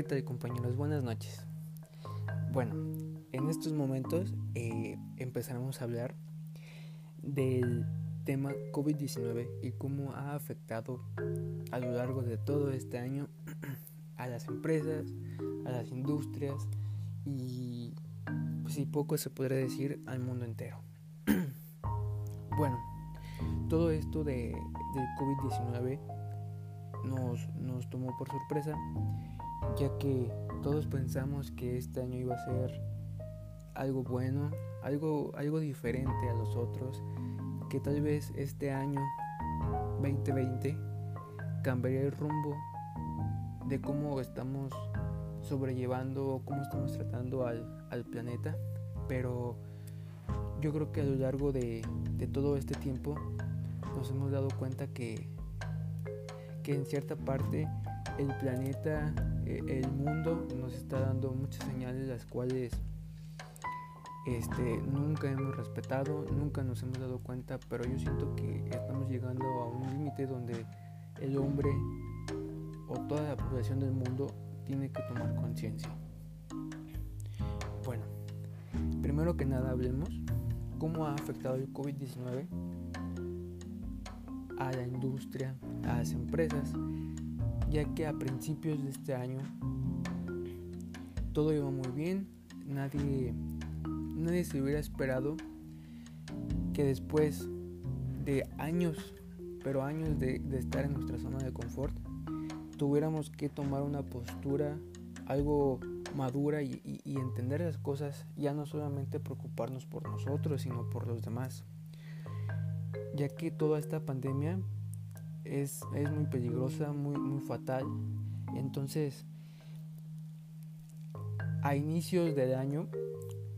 ¿Qué tal compañeros? Buenas noches. Bueno, en estos momentos eh, empezaremos a hablar del tema COVID-19 y cómo ha afectado a lo largo de todo este año a las empresas, a las industrias y pues si poco se podría decir al mundo entero. bueno, todo esto de, del COVID-19 nos, nos tomó por sorpresa, ya que todos pensamos que este año iba a ser algo bueno, algo, algo diferente a los otros, que tal vez este año 2020 cambiaría el rumbo de cómo estamos sobrellevando o cómo estamos tratando al, al, planeta, pero yo creo que a lo largo de, de todo este tiempo nos hemos dado cuenta que que en cierta parte el planeta, el mundo nos está dando muchas señales las cuales este, nunca hemos respetado, nunca nos hemos dado cuenta, pero yo siento que estamos llegando a un límite donde el hombre o toda la población del mundo tiene que tomar conciencia. Bueno, primero que nada hablemos cómo ha afectado el COVID-19 a la industria, a las empresas, ya que a principios de este año todo iba muy bien, nadie, nadie se hubiera esperado que después de años, pero años de, estar en nuestra zona de confort, tuviéramos que tomar una postura algo madura y, y, entender las cosas, ya no solamente preocuparnos por nosotros, sino por los demás. Ya que toda esta pandemia es, muy peligrosa, muy, muy fatal. Entonces, a inicios del año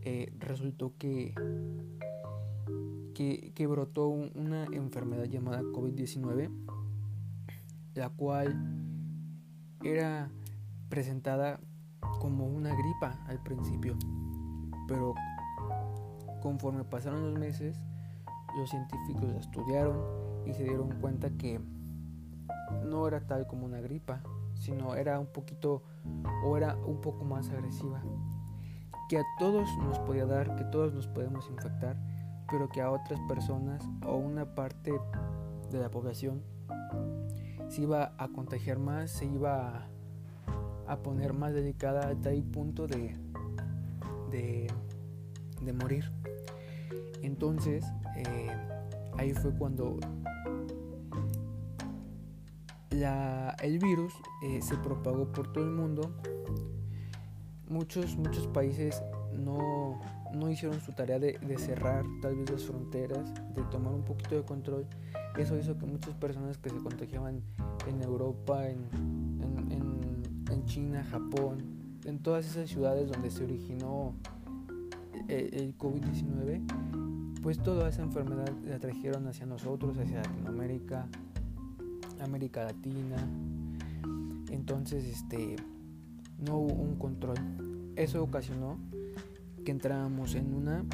eh, resultó que, que, brotó una enfermedad llamada COVID-19, la cual era presentada como una gripa al principio, pero conforme pasaron los meses, los científicos la estudiaron y se dieron cuenta que no era tal como una gripa, sino era un poquito o era un poco más agresiva. Que a todos nos podía dar, que todos nos podemos infectar, pero que a otras personas o una parte de la población se iba a contagiar más, se iba a, poner más delicada hasta el punto de, de, de morir. Entonces, eh, ahí fue cuando el virus eh, se propagó por todo el mundo. Muchos, muchos países no, hicieron su tarea de, cerrar tal vez las fronteras, de tomar un poquito de control. Eso hizo que muchas personas que se contagiaban en Europa, en, en China, Japón, en todas esas ciudades donde se originó eh, el COVID-19, pues toda esa enfermedad la trajeron hacia nosotros, hacia Latinoamérica, América Latina. Entonces, este, no hubo un control. Eso ocasionó que entráramos en una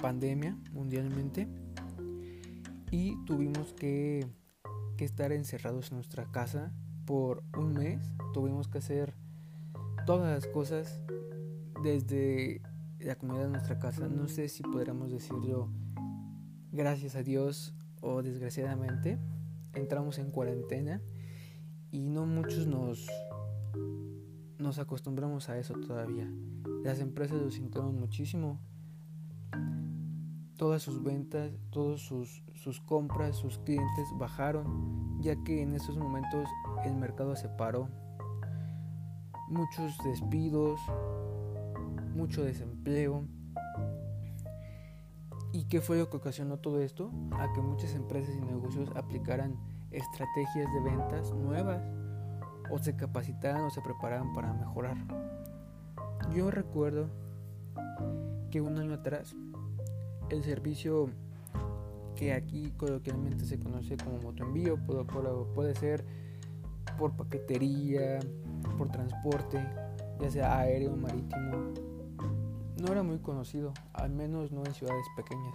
pandemia mundialmente y tuvimos que, que estar encerrados en nuestra casa por un mes. Tuvimos que hacer todas las cosas desde la comida de nuestra casa. No sé si podríamos decirlo gracias a Dios o desgraciadamente. Entramos en cuarentena y no muchos nos, nos acostumbramos a eso todavía. Las empresas lo sintieron muchísimo. Todas sus ventas, todas sus, sus compras, sus clientes bajaron, ya que en esos momentos el mercado se paró. Muchos despidos, mucho desempleo. ¿Y qué fue lo que ocasionó todo esto? A que muchas empresas y negocios aplicaran estrategias de ventas nuevas o se capacitaran o se prepararan para mejorar. Yo recuerdo que un año atrás el servicio que aquí coloquialmente se conoce como motoenvío puede, puede ser por paquetería, por transporte, ya sea aéreo, marítimo, no era muy conocido, al menos no en ciudades pequeñas.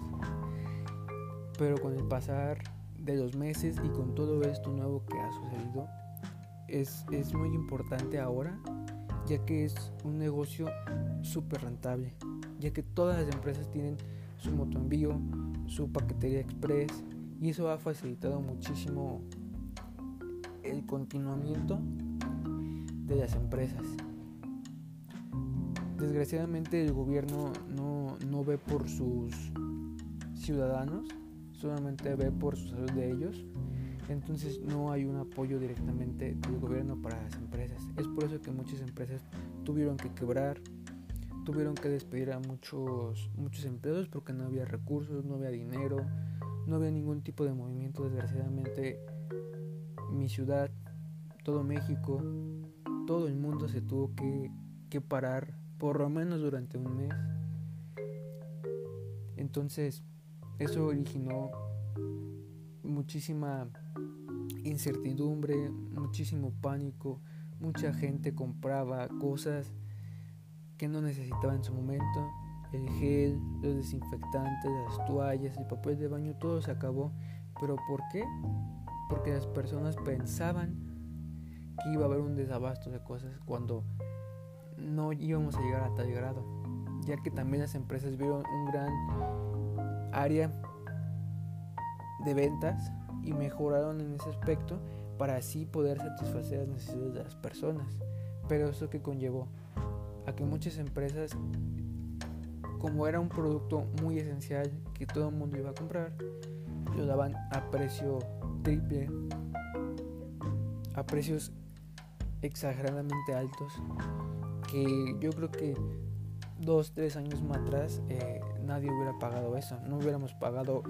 Pero con el pasar de los meses y con todo esto nuevo que ha sucedido, es, es muy importante ahora, ya que es un negocio súper rentable, ya que todas las empresas tienen su motoenvío, su paquetería express, y eso ha facilitado muchísimo el continuamiento de las empresas. Desgraciadamente el gobierno no, no ve por sus ciudadanos, solamente ve por su salud de ellos. Entonces no hay un apoyo directamente del gobierno para las empresas. Es por eso que muchas empresas tuvieron que quebrar, tuvieron que despedir a muchos, muchos empleados porque no había recursos, no había dinero, no había ningún tipo de movimiento. Desgraciadamente mi ciudad, todo México, todo el mundo se tuvo que, que parar por lo menos durante un mes. Entonces, eso originó muchísima incertidumbre, muchísimo pánico, mucha gente compraba cosas que no necesitaba en su momento, el gel, los desinfectantes, las toallas, el papel de baño, todo se acabó. ¿Pero por qué? Porque las personas pensaban que iba a haber un desabasto de cosas cuando no íbamos a llegar a tal grado, ya que también las empresas vieron un gran área de ventas y mejoraron en ese aspecto para así poder satisfacer las necesidades de las personas. Pero eso que conllevó a que muchas empresas, como era un producto muy esencial que todo el mundo iba a comprar, lo daban a precio triple, a precios exageradamente altos, que yo creo que dos, tres años más atrás eh, nadie hubiera pagado eso. No hubiéramos pagado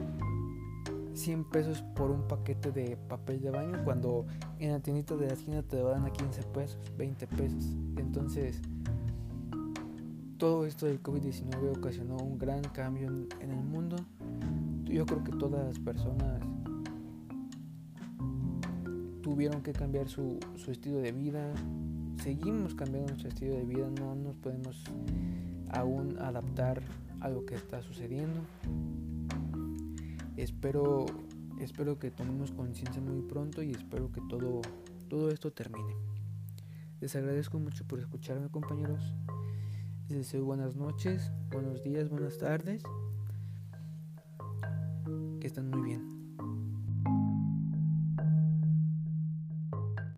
100 pesos por un paquete de papel de baño cuando en la tiendita de la esquina te lo dan a 15 pesos, 20 pesos. Entonces, todo esto del COVID-19 ocasionó un gran cambio en, el mundo. Yo creo que todas las personas tuvieron que cambiar su, su estilo de vida. Seguimos cambiando nuestro estilo de vida, no nos podemos aún adaptar a lo que está sucediendo. Espero, espero que tomemos conciencia muy pronto y espero que todo, todo esto termine. Les agradezco mucho por escucharme compañeros. Les deseo buenas noches, buenos días, buenas tardes. Que estén muy bien.